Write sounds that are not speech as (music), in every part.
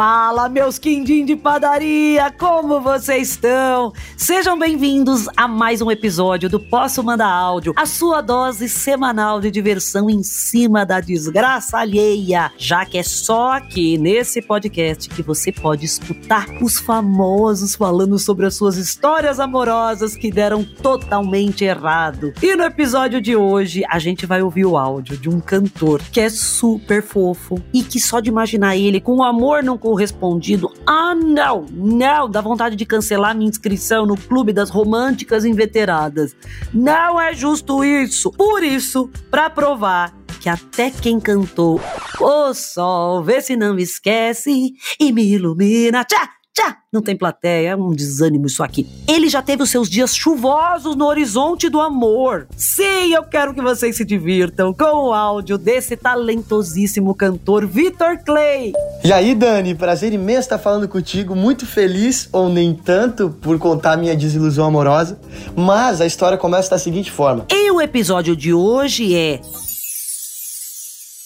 Fala, meus quindim de padaria, como vocês estão? Sejam bem-vindos a mais um episódio do Posso Mandar Áudio, a sua dose semanal de diversão em cima da desgraça alheia, já que é só aqui nesse podcast que você pode escutar os famosos falando sobre as suas histórias amorosas que deram totalmente errado. E no episódio de hoje, a gente vai ouvir o áudio de um cantor que é super fofo e que só de imaginar ele com amor não correspondido. Ah, não, não, dá vontade de cancelar minha inscrição no Clube das Românticas Inveteradas. Não é justo isso. Por isso, para provar que até quem cantou O Sol, vê se não me esquece e me ilumina. Tchá! Tchá! Não tem plateia, é um desânimo isso aqui. Ele já teve os seus dias chuvosos no horizonte do amor. Sim, eu quero que vocês se divirtam com o áudio desse talentosíssimo cantor Vitor Clay. E aí, Dani, prazer imenso estar falando contigo. Muito feliz, ou nem tanto, por contar minha desilusão amorosa. Mas a história começa da seguinte forma. E o episódio de hoje é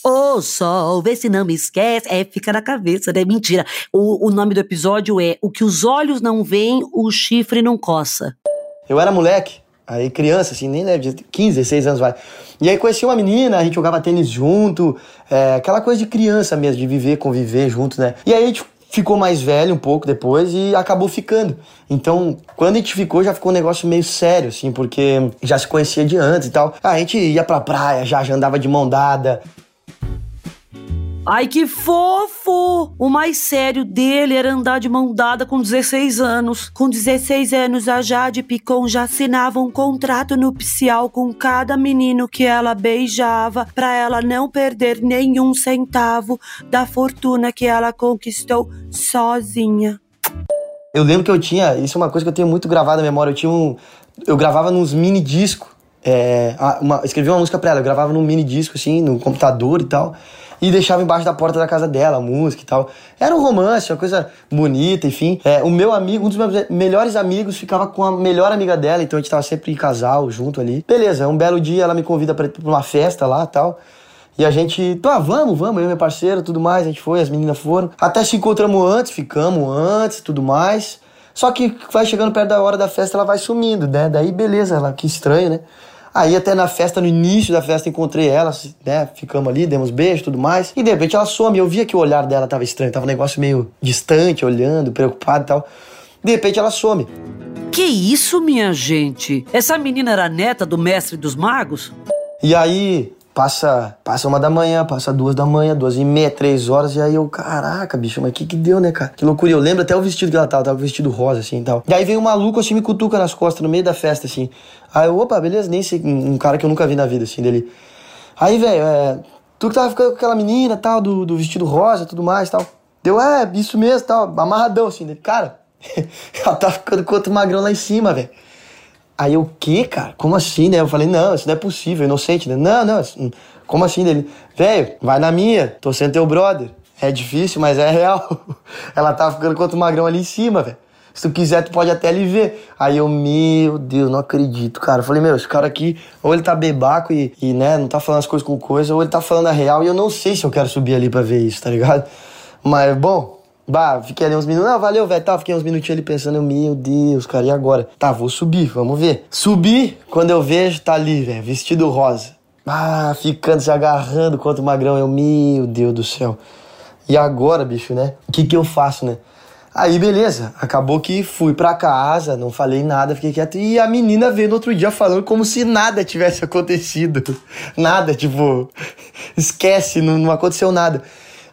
Ô oh, sol, vê se não me esquece. É, fica na cabeça, né? Mentira. O, o nome do episódio é O que os olhos não veem, o chifre não coça. Eu era moleque, aí criança, assim, nem leve, 15, 16 anos vai. E aí conheci uma menina, a gente jogava tênis junto, é, aquela coisa de criança mesmo, de viver, conviver junto, né? E aí a gente ficou mais velho um pouco depois e acabou ficando. Então, quando a gente ficou, já ficou um negócio meio sério, assim, porque já se conhecia de antes e tal. A gente ia pra praia, já, já andava de mão dada. Ai, que fofo! O mais sério dele era andar de mão dada com 16 anos. Com 16 anos, a Jade Picon já assinava um contrato nupcial com cada menino que ela beijava para ela não perder nenhum centavo da fortuna que ela conquistou sozinha. Eu lembro que eu tinha, isso é uma coisa que eu tenho muito gravado na memória, eu tinha um, eu gravava nos mini discos, é, uma, escrevi uma música pra ela, eu gravava num mini disco assim, no computador e tal e deixava embaixo da porta da casa dela música e tal. Era um romance, uma coisa bonita, enfim. É, o meu amigo, um dos meus melhores amigos, ficava com a melhor amiga dela, então a gente tava sempre em casal junto ali. Beleza, um belo dia ela me convida pra uma festa lá tal. E a gente, tá, vamos, vamos, eu e meu parceiro, tudo mais, a gente foi, as meninas foram. Até se encontramos antes, ficamos antes, tudo mais. Só que vai chegando perto da hora da festa, ela vai sumindo, né? Daí beleza, ela que estranho, né? Aí até na festa, no início da festa, encontrei ela, né? Ficamos ali, demos beijo e tudo mais. E de repente ela some. Eu via que o olhar dela tava estranho, tava um negócio meio distante, olhando, preocupado e tal. De repente ela some. Que isso, minha gente? Essa menina era neta do mestre dos magos? E aí, Passa, passa uma da manhã, passa duas da manhã, duas e meia, três horas, e aí eu, caraca, bicho, mas que que deu, né, cara? Que loucura. Eu lembro até o vestido que ela tava, tava vestido rosa, assim e tal. E aí veio um maluco, assim, me cutuca nas costas, no meio da festa, assim. Aí eu, opa, beleza, nem sei, um cara que eu nunca vi na vida, assim, dele. Aí, velho, é, tu que tava ficando com aquela menina, tal, do, do vestido rosa tudo mais, tal. Deu, é, isso mesmo, tal, amarradão, assim, dele. Cara, (laughs) ela tá ficando com outro magrão lá em cima, velho. Aí eu, o quê, cara? Como assim, né? Eu falei, não, isso não é possível, inocente, né? Não, não, como assim dele? Velho, vai na minha, tô sendo teu brother. É difícil, mas é real. (laughs) Ela tá ficando com outro magrão ali em cima, velho. Se tu quiser, tu pode até ali ver. Aí eu, meu Deus, não acredito, cara. Eu falei, meu, esse cara aqui, ou ele tá bebaco e, e, né, não tá falando as coisas com coisa, ou ele tá falando a real e eu não sei se eu quero subir ali pra ver isso, tá ligado? Mas, bom, Bah, fiquei ali uns minutos. Não, valeu, velho. Tá, fiquei uns minutinhos ali pensando, meu Deus, cara, e agora? Tá, vou subir, vamos ver. Subi, quando eu vejo, tá ali, velho, vestido rosa. Ah, ficando se agarrando contra o magrão. Eu, meu Deus do céu. E agora, bicho, né? O que que eu faço, né? Aí, beleza. Acabou que fui pra casa, não falei nada, fiquei quieto. E a menina veio no outro dia falando como se nada tivesse (laughs) acontecido. Nada, tipo, esquece, não, não aconteceu nada.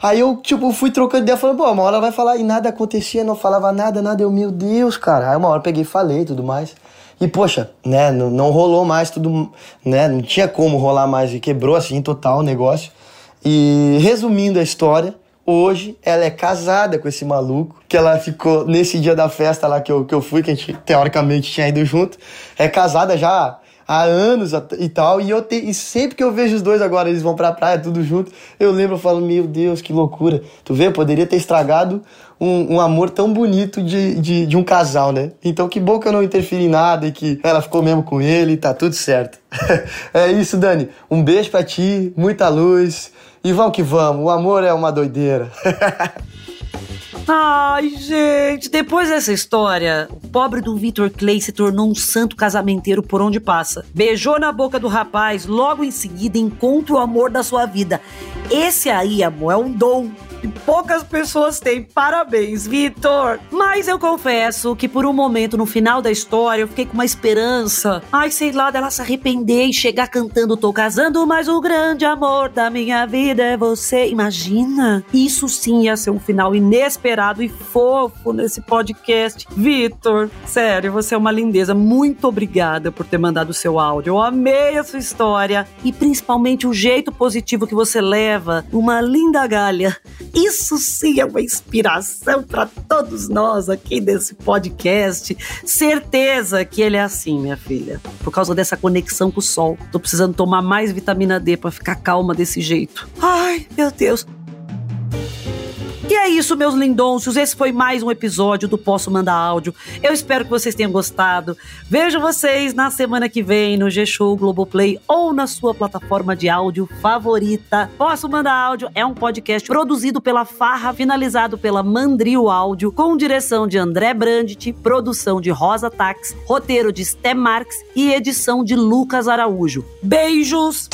Aí eu, tipo, fui trocando ideia, falando, pô, uma hora vai falar e nada acontecia, não falava nada, nada. Eu, meu Deus, cara. Aí uma hora eu peguei e falei tudo mais. E, poxa, né, não, não rolou mais tudo, né, não tinha como rolar mais e quebrou assim total o negócio. E resumindo a história, hoje ela é casada com esse maluco, que ela ficou nesse dia da festa lá que eu, que eu fui, que a gente teoricamente tinha ido junto, é casada já há anos e tal. E, eu te, e sempre que eu vejo os dois agora, eles vão pra praia, tudo junto, eu lembro, eu falo, meu Deus, que loucura. Tu vê, poderia ter estragado um, um amor tão bonito de, de, de, um casal, né? Então que bom que eu não interferi em nada e que ela ficou mesmo com ele e tá tudo certo. (laughs) é isso, Dani. Um beijo pra ti, muita luz. E vamos que vamos, o amor é uma doideira. (laughs) Ai, gente, depois dessa história, o pobre do Victor Clay se tornou um santo casamenteiro por onde passa. Beijou na boca do rapaz, logo em seguida encontra o amor da sua vida. Esse aí, amor, é um dom e poucas pessoas têm. Parabéns, Vitor! Mas eu confesso que por um momento no final da história eu fiquei com uma esperança. Ai, sei lá, dela se arrepender e chegar cantando Tô casando, mas o grande amor da minha vida é você. Imagina? Isso sim ia ser um final inesperado e fofo nesse podcast. Vitor, sério, você é uma lindeza. Muito obrigada por ter mandado o seu áudio. Eu amei a sua história e principalmente o jeito positivo que você leva uma linda galha isso sim é uma inspiração para todos nós aqui desse podcast. Certeza que ele é assim, minha filha. Por causa dessa conexão com o sol. Tô precisando tomar mais vitamina D para ficar calma desse jeito. Ai, meu Deus. É isso, meus lindôncios. Esse foi mais um episódio do Posso Mandar Áudio. Eu espero que vocês tenham gostado. Vejo vocês na semana que vem no G-Show Globoplay ou na sua plataforma de áudio favorita. Posso Mandar Áudio é um podcast produzido pela Farra, finalizado pela Mandrio Áudio, com direção de André Brandt, produção de Rosa Tax, roteiro de Sté Marques e edição de Lucas Araújo. Beijos!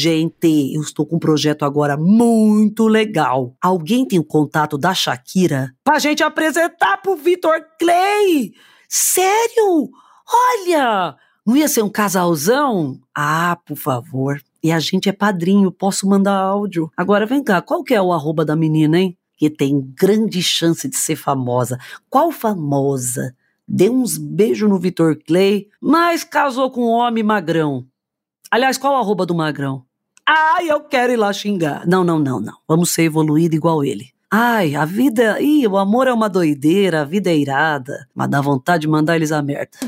Gente, eu estou com um projeto agora muito legal. Alguém tem o contato da Shakira pra gente apresentar pro Vitor Clay? Sério? Olha! Não ia ser um casalzão? Ah, por favor. E a gente é padrinho, posso mandar áudio. Agora vem cá, qual que é o arroba da menina, hein? Que tem grande chance de ser famosa. Qual famosa? Deu uns beijos no Vitor Clay, mas casou com um homem magrão. Aliás, qual o arroba do Magrão? Ai, eu quero ir lá xingar. Não, não, não, não. Vamos ser evoluído igual ele. Ai, a vida. Ih, o amor é uma doideira, a vida é irada. Mas dá vontade de mandar eles a merda.